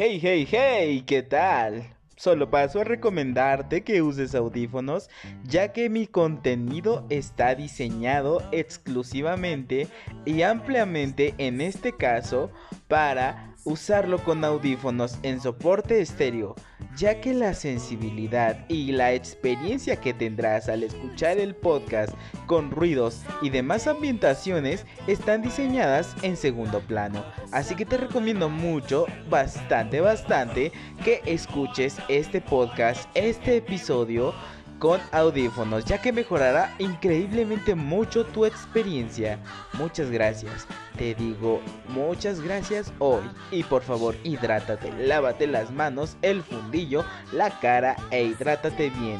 Hey, hey, hey, ¿qué tal? Solo paso a recomendarte que uses audífonos ya que mi contenido está diseñado exclusivamente y ampliamente en este caso para usarlo con audífonos en soporte estéreo, ya que la sensibilidad y la experiencia que tendrás al escuchar el podcast con ruidos y demás ambientaciones están diseñadas en segundo plano. Así que te recomiendo mucho, bastante, bastante, que escuches este podcast, este episodio con audífonos, ya que mejorará increíblemente mucho tu experiencia. Muchas gracias. Te digo muchas gracias hoy. Y por favor, hidrátate, lávate las manos, el fundillo, la cara e hidrátate bien.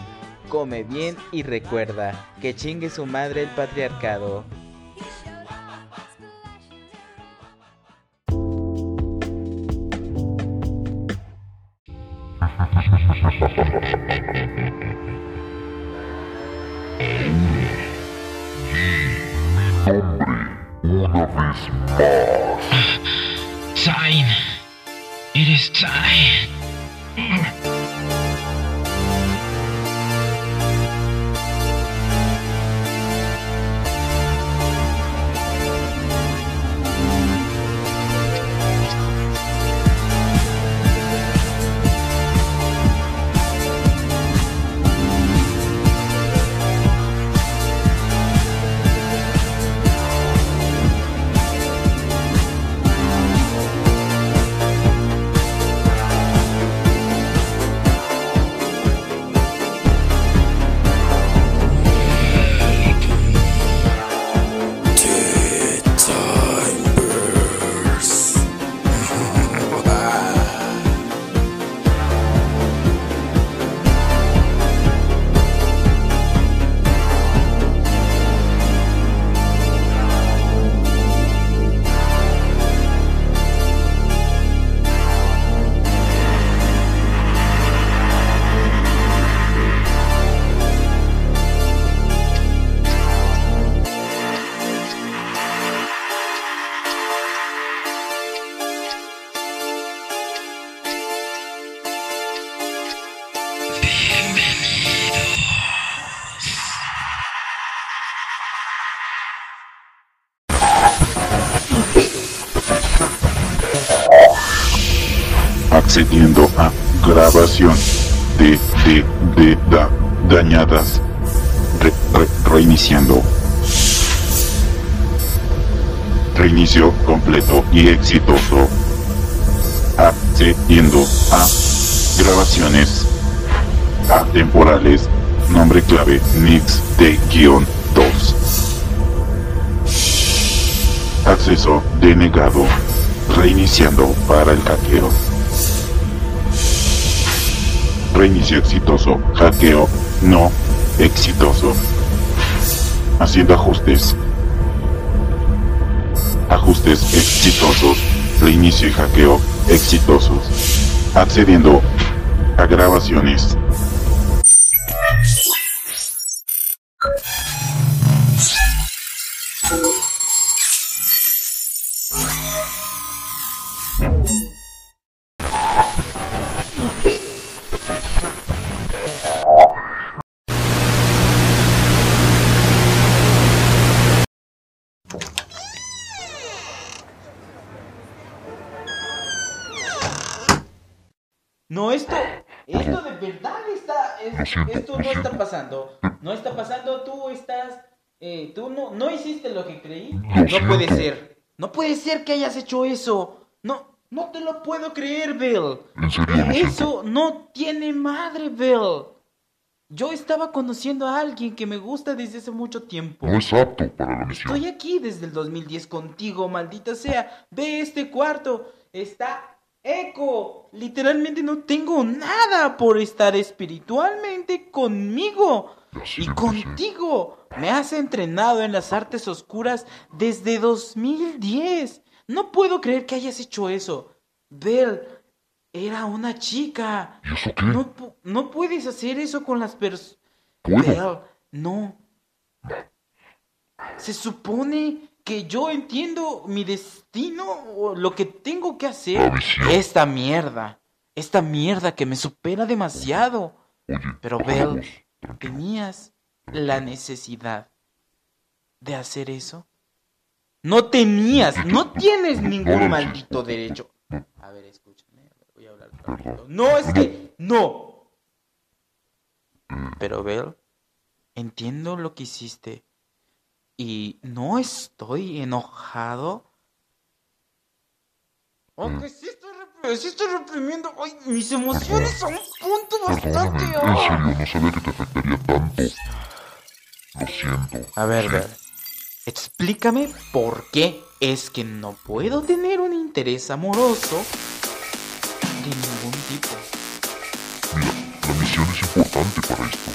Come bien y recuerda que chingue su madre el patriarcado. Grabación de, de, de, da, dañadas, Re- re- reiniciando. Reinicio completo y exitoso. Accediendo a grabaciones atemporales. Nombre clave Mix de guion 2. Acceso denegado. Reiniciando para el hackeo. Reinicio exitoso. Hackeo no exitoso. Haciendo ajustes. Ajustes exitosos. Reinicio y hackeo exitosos. Accediendo a grabaciones. No, hiciste lo que creí. Lo No puede ser, no puede ser que hayas hecho eso. No, no te lo puedo creer, Bill. En serio, lo siento. Eso no tiene madre, Bill. Yo estaba conociendo a alguien que me gusta desde hace mucho tiempo. No es apto para la misión. Estoy aquí desde el 2010 contigo, maldita sea. Ve este cuarto. Está eco. Literalmente no tengo nada por estar espiritualmente conmigo. Y contigo. Me has entrenado en las artes oscuras desde 2010. No puedo creer que hayas hecho eso. Bell era una chica. ¿Y eso qué? No, pu- no puedes hacer eso con las personas. Puedo. Bell, no. Se supone que yo entiendo mi destino o lo que tengo que hacer. Esta mierda, esta mierda que me supera demasiado. Oye, Pero Bell. ¿Tenías la necesidad de hacer eso? No tenías, no tienes ningún maldito derecho. A ver, escúchame, voy a hablar. No, es que no. Pero Bell, entiendo lo que hiciste y no estoy enojado. Aunque sí estoy, repre- sí estoy reprimiendo ay, mis emociones a un punto bastante... Perdóname, en serio, no sabía que te afectaría tanto. Lo siento. A ver, Sí, Bell, explícame por qué es que no puedo tener un interés amoroso de ningún tipo. Mira, la misión es importante para esto.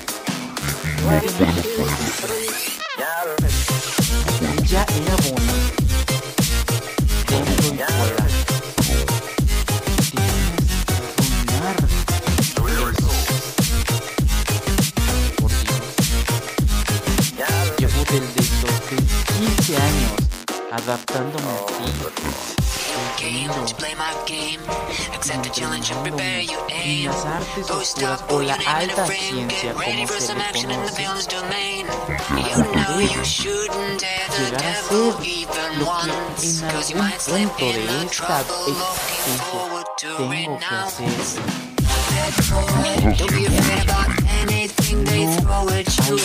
Y, y no podemos ponerlo. Ella era buena. Dentro y fuera. Prepare you En aim. las artes oscuras o la alta a ciencia Get ready como for se some le action in the conoce, villain's domain. Confía, You know poder you shouldn't dare the llegar a devil ser even lo once. que en Cause you algún might slip punto de esta trouble. Looking existencia forward to tengo que hacer. Don't be afraid about anything they throw at you.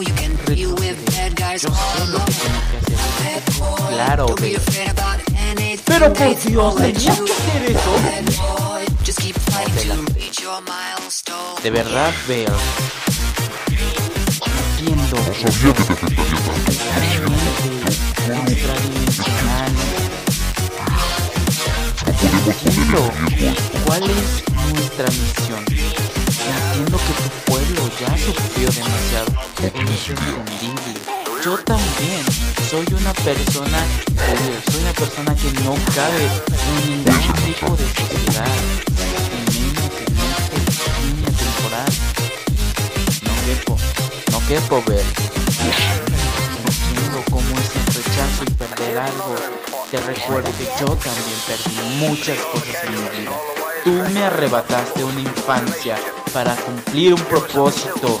know can deal with guys Yo sé all lo que tengo que hacer. Claro, Pero they por Dios, you. que hacer eso. De verdad, Bell. Entiendo No que te Entiendo cuál es nuestra misión. Entiendo que tu pueblo ya sufrió demasiado. Es entendible. Yo también soy una persona, soy una persona que no cabe en ningún tipo de sociedad, en esta línea temporal. No quepo, no quepo ver. Entiendo cómo es el rechazo y perder algo. Te recuerdo que yo también perdí muchas cosas en mi vida. Tú me arrebataste una infancia para cumplir un propósito.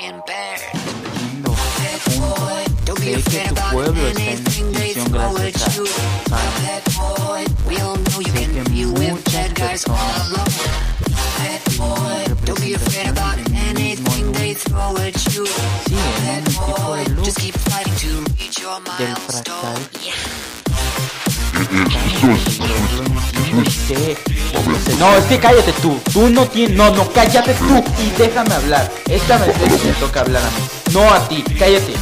Sé que tu pueblo está en extinción gracias a Sé que muchas personas alone. Bad boy, don't be afraid about anything they throw at you. Sí, en un tipo de luz del fractal. No, es que cállate tú. Tú no tienes. No, no, cállate tú y déjame hablar. Esta vez me toca hablar a mí. No a ti, cállate.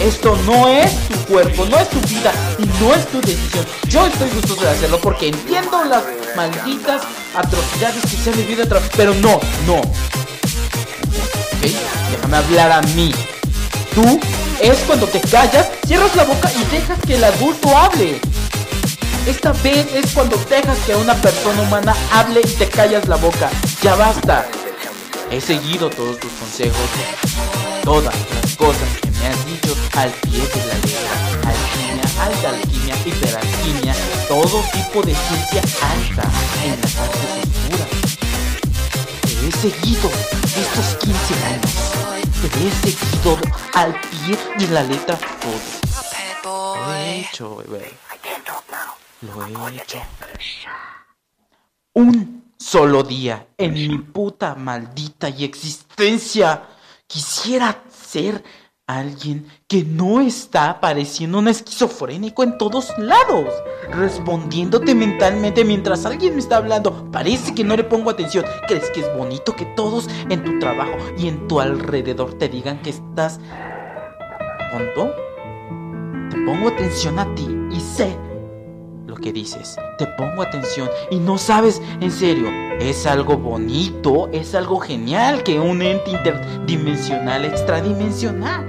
Esto no es tu cuerpo, no es tu vida y no es tu decisión. Yo estoy gustoso de hacerlo porque entiendo las malditas atrocidades que se han vivido atrás. Pero no, no. ¿Ok? Déjame hablar a mí. Tú es cuando te callas, cierras la boca y dejas que el adulto hable. Esta vez es cuando dejas que una persona humana hable y te callas la boca. Ya basta. He seguido todos tus consejos, todas las cosas que me has dicho al pie de la letra. Alquimia, alta alquimia, hiperalquimia, todo tipo de ciencia alta en las artes oscuras. Te he seguido estos 15 años. Te he seguido al pie de la letra todo. Lo he hecho, bebé. Lo he hecho. Un solo día en mi puta maldita y existencia. Quisiera ser alguien que no está pareciendo un esquizofrénico en todos lados. Respondiéndote mentalmente mientras alguien me está hablando. Parece que no le pongo atención. ¿Crees que es bonito que todos en tu trabajo y en tu alrededor te digan que estás tonto? Te pongo atención a ti y sé que dices. Te pongo atención y no sabes, en serio, es algo bonito, es algo genial que un ente interdimensional, extradimensional,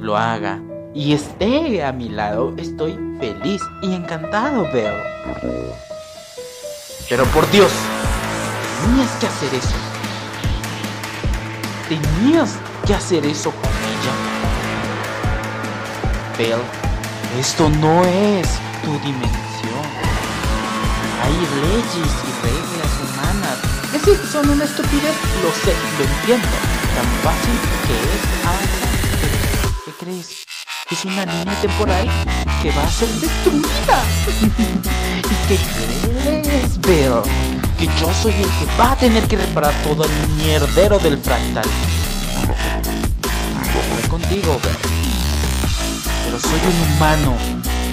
lo haga y esté a mi lado. Estoy feliz y encantado, Bell. Pero por Dios, tenías que hacer eso. Tenías que hacer eso con ella. Bell, esto no es tu dimensión. Hay leyes y reglas humanas. Que sí, son una estupidez, lo sé, lo entiendo. Tan fácil que es ahora. ¿Qué crees? Es una línea temporal que va a ser destruida. ¿Y qué crees, Bell? Que yo soy el que va a tener que reparar todo el mierdero del fractal. Voy contigo, Bell. Pero soy un humano.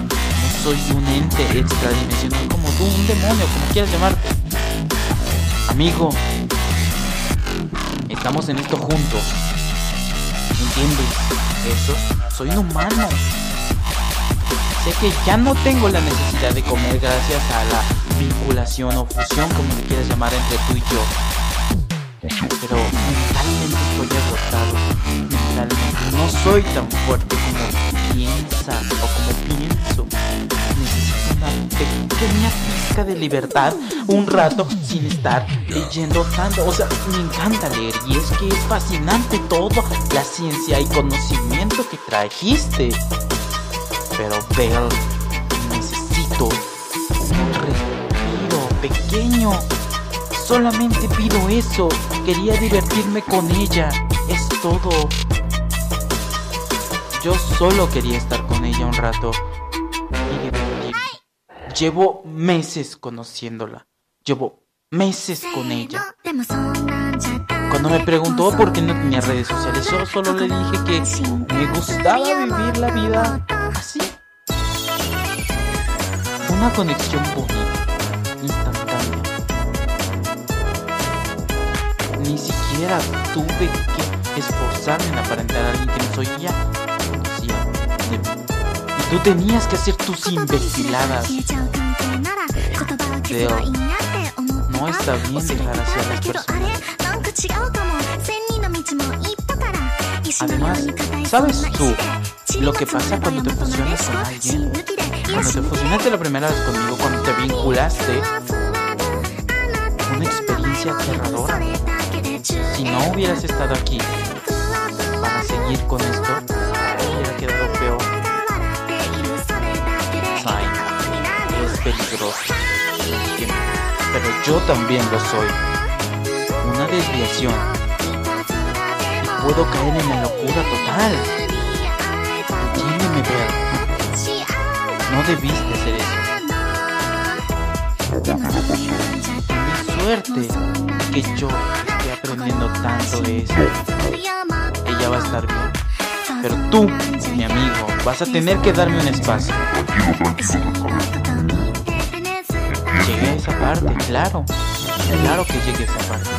No soy un ente extradimensional como un demonio, como quieras llamarte. Amigo, estamos en esto juntos. ¿Entiendes? Eso, soy un humano. Sé que ya no tengo la necesidad de comer gracias a la vinculación o fusión, como le quieras llamar, entre tú y yo. Pero mentalmente estoy agotado. Mentalmente no soy tan fuerte como piensas o como pienso. Necesito una pequeña pizca de libertad, un rato sin estar leyendo tanto. O sea, me encanta leer y es que es fascinante toda la ciencia y conocimiento que trajiste. Pero Bell, necesito un respiro pequeño. Solamente pido eso. Quería divertirme con ella. Es todo. Yo solo quería estar con ella un rato. Llevo meses conociéndola. Llevo meses con ella. Cuando me preguntó por qué no tenía redes sociales, yo solo le dije que me gustaba vivir la vida así. Una conexión bonita, instantánea. Ni siquiera tuve que esforzarme en aparentar a alguien que no soy ya. Conocía de mí. Tú tenías que hacer tus imbeciladas. Pero no está bien dejar así a las personas. Además, ¿sabes tú lo que pasa cuando te fusionas con alguien? Cuando te fusionaste la primera vez conmigo, cuando te vinculaste, una experiencia aterradora. Si no hubieras estado aquí Pero yo también lo soy. Una desviación. Puedo caer en la locura total. Entiéndeme, ver. No debiste hacer eso. Mi suerte que yo esté aprendiendo tanto de eso. Ella va a estar bien. Pero tú, mi amigo, vas a tener que darme un espacio. Tranquilo, tranquilo, Rescalante. Parte, claro. Claro que llegué a esa parte.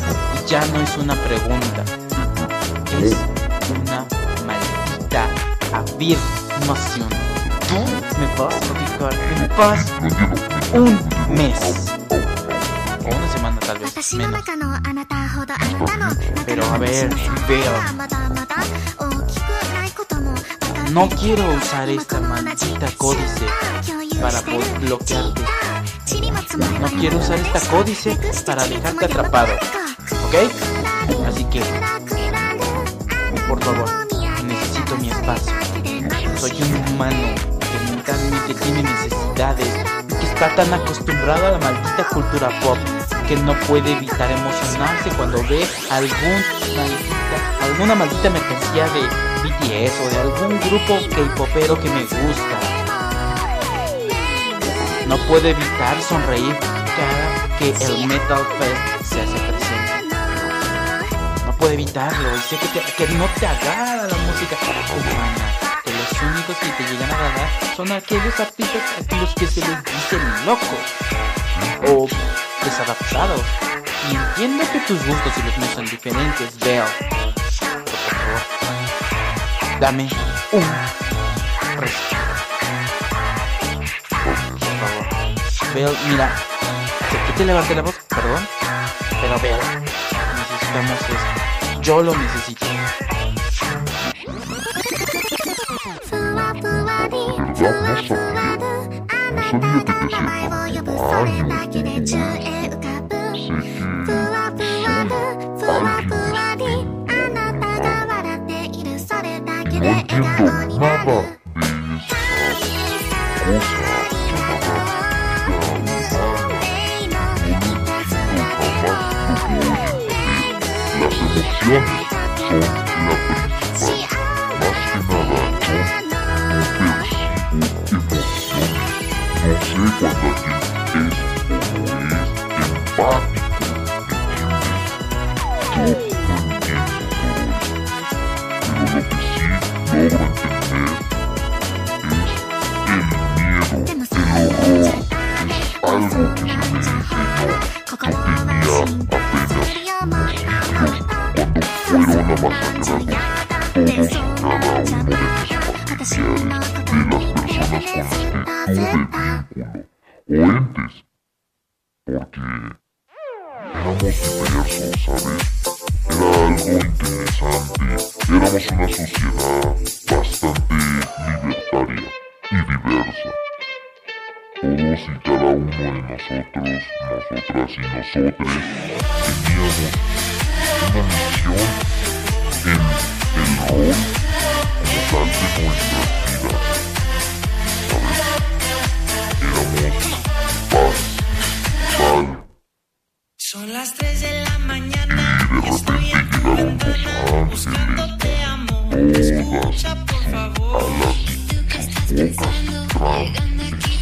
Y ya no es una pregunta. Es una maldita afirmación. Tú me vas a dejar en paz un mes. O una semana tal vez, menos. Pero a ver, veo. No quiero usar esta maldita códice para po- bloquearte. No quiero usar esta códice para dejarte atrapado. ¿Ok? Así que, por favor, necesito mi espacio. Soy un humano que mentalmente tiene necesidades y que está tan acostumbrado a la maldita cultura pop que no puede evitar emocionarse cuando ve algún maldita, alguna maldita mercancía de BTS o de algún grupo K-popero que me gusta. No puede evitar sonreír cada que el Metal Fest se hace presente. No puede evitarlo. Y sé que, no te agrada la música humana. Que los únicos que te llegan a agradar son aquellos artistas a los que se les dice locos o desadaptados. Y entiendo que tus gustos y los míos son diferentes, veo. Por favor, dame un respiro. Bell, mira, ¿te, te levanté la voz? Perdón, pero Bell, necesitamos esto. Yo lo necesito. ¿Verdad? No sabía. No sabía que te hacía tanto daño. Sé que alguien. Y no entiendo de las personas con las que tuve vínculo, o entes, porque éramos diversos, ¿sabes? Era algo interesante, éramos una sociedad bastante libertaria y diversa. Todos y cada uno de nosotros, nosotras y nosotres, teníamos una misión en el rol como tal de nuestras Son las 3 de la mañana. y de repente llegaron los ángeles todas por favor. alas bocas extrañas a comerse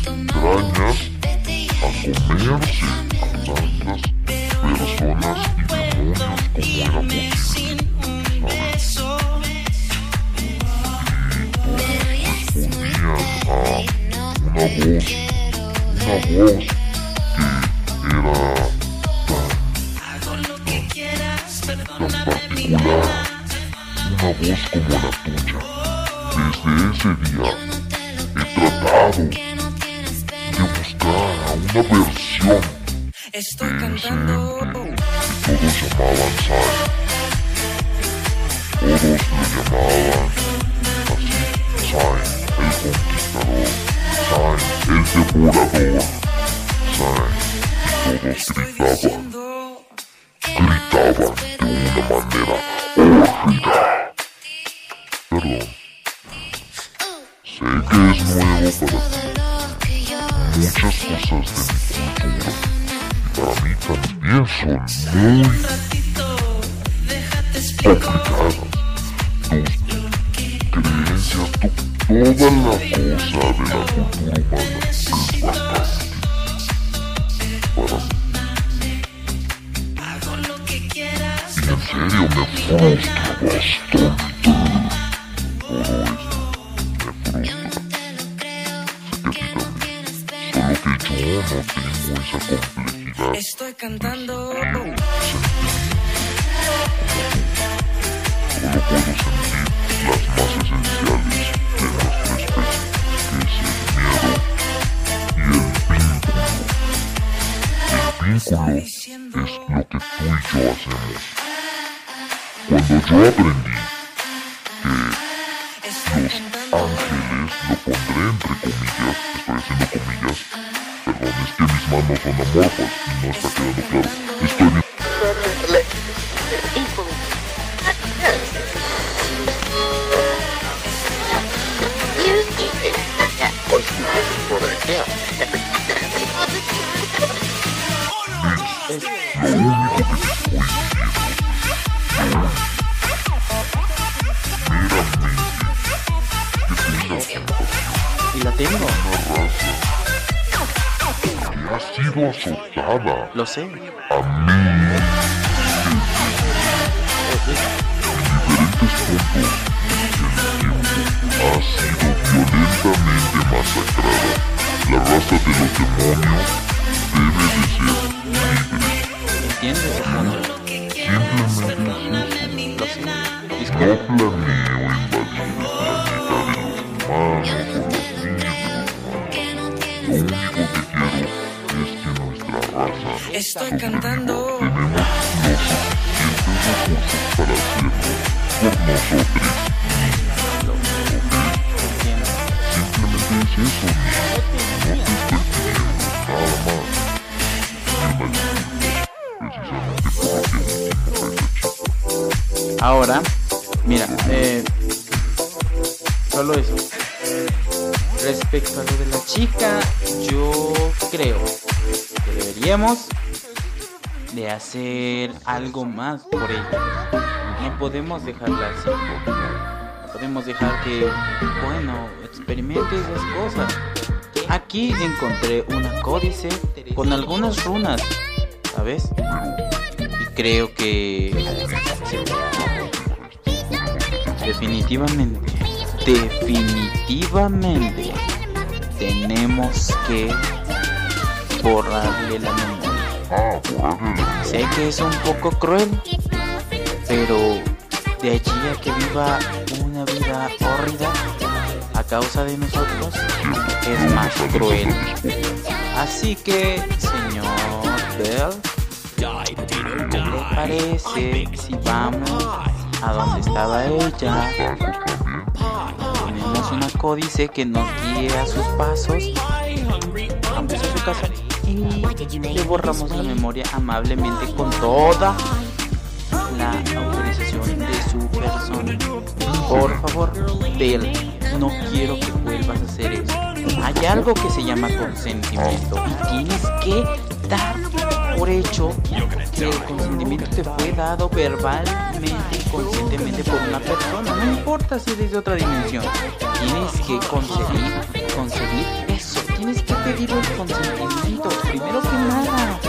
Perdón. Sé que es nuevo para ti. Muchas cosas de mi cultura y para mí también son muy complicadas. Tus creencias, tu- toda la cosa de la cultura humana es bastante para mí. Y en serio me frustra bastante estoy cantando. Vínculo. Es lo que tú y. Cuando yo aprendí ángeles, lo pondré entre comillas, estoy haciendo comillas, perdón, es que mis manos son amorfas y no está quedando claro. Estoy bien. Lo único que te tengo, ha sido azotada. Lo sé. a mí Respecto a lo de la chica, yo creo que deberíamos de hacer algo más por ella. No podemos dejarla así. No podemos dejar que, bueno, experimente esas cosas. Aquí encontré una códice con algunas runas, ¿sabes? Y creo que definitivamente, definitivamente tenemos que borrarle la memoria. Sé que es un poco cruel, pero de allí a que viva una vida hórrida a causa de nosotros es más cruel. Así que, señor Bell, ¿qué le parece si vamos a donde estaba ella? Códice que nos guía a sus pasos. Vamos a su casa y le borramos la memoria amablemente con toda la autorización de su persona. Por favor, Bell, no quiero que vuelvas a hacer eso. Hay algo que se llama consentimiento y tienes que dar por hecho que el consentimiento te fue dado verbalmente y conscientemente por una persona. No importa si eres de otra dimensión. Tienes que conseguir, conseguir eso. Tienes que pedir el consentimiento. Primero que nada.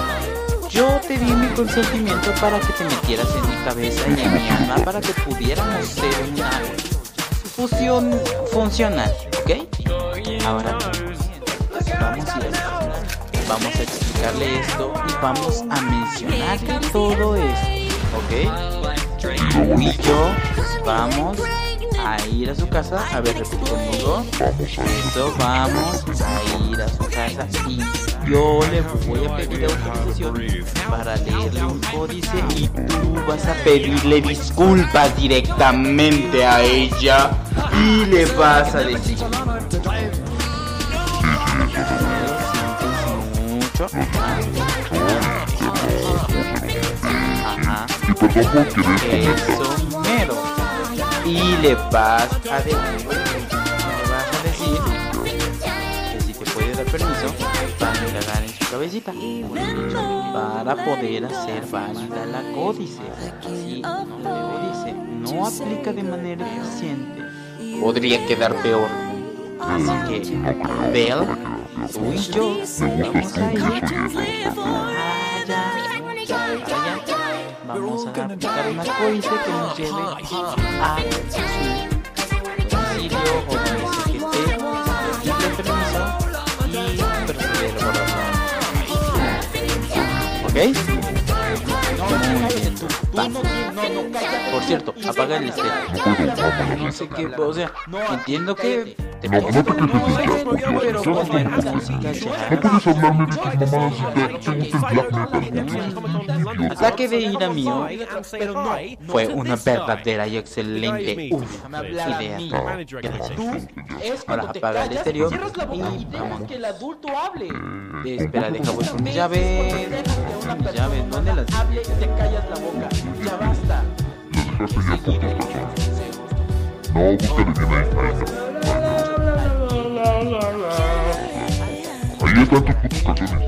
Yo te di mi consentimiento para que te metieras en mi cabeza y en mi alma para que pudiéramos ser una fusión funcional, ¿ok? Ahora vamos a ir vamos a explicarle esto y vamos a mencionarle todo esto, ¿ok? Y yo vamos a ir a su casa, a ver, repite conmigo. Eso, vamos a ir a su casa y yo le voy a pedir autorización para leerle un códice y tú vas a pedirle disculpas directamente a ella y le vas a decir. Eso mero. Y le vas a decir, le vas a decir que si te puede dar permiso para indagar en su cabecita para poder hacer válida la códice. Si no le obedece, no aplica de manera eficiente, podría quedar peor. Así que, Bell, tú y yo vamos a ir vamos a aplicar una códice que nos lleve a su domicilio o donde que esté, permiso y a borrarlo. ¿Ok? Muy bien. Va. Por cierto, apaga el estéreo. No sé qué, o sea, entiendo que te No, no te quejes, pero ya. poner música ya. No puedes hablarme de tus mamadas y te, gusta el black metal. Ataque de ira mío fue una verdadera y excelente idea. Ahora apaga el estéreo y vamos. que el adulto hable. espera, deja voy por mis llaves. Mis llaves, ¿dónde las hable y te callas la boca? Ya basta. Dejaste ya putos calzones. No, búscale bien ahí. Ahí. Ahí están tus putos calzones.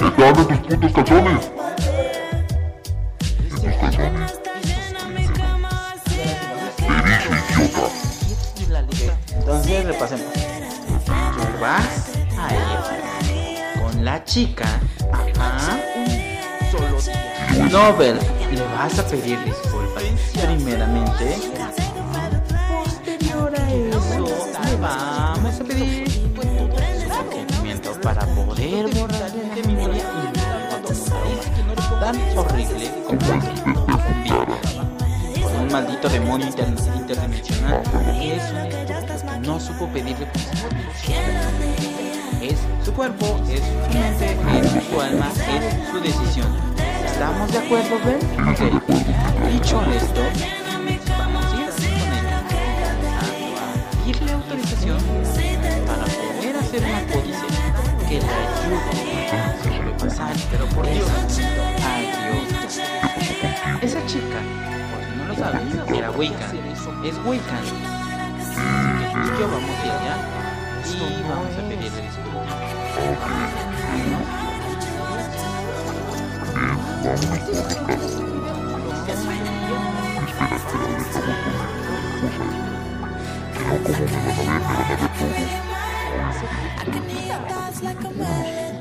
Están en tus putos calzones. En tus calzones. Te dije, idiota. Entonces repasemos. Tú vas a ir con la chica. Ajá. Nobel, le vas a pedir disculpas. Primeramente. Posterior a eso, vamos a pedir su consentimiento para poder borrar de memoria y tan horrible como con un maldito demonio inter- interdimensional que no supo pedirle consentimiento. Es su cuerpo, es su mente, es su alma, es su decisión. ¿Estamos de acuerdo, Ben? Ok. Dicho esto, vamos a ir con ella. A pedirle autorización para poder hacer una códice que le ayude a sobrepasar, pero por Dios, adiós. Esa chica, por si no lo sabes, era Wiccan. Es Wiccan. Así que tú y yo vamos a ir allá y vamos a pedirle disculpas. I can hear thoughts like a man.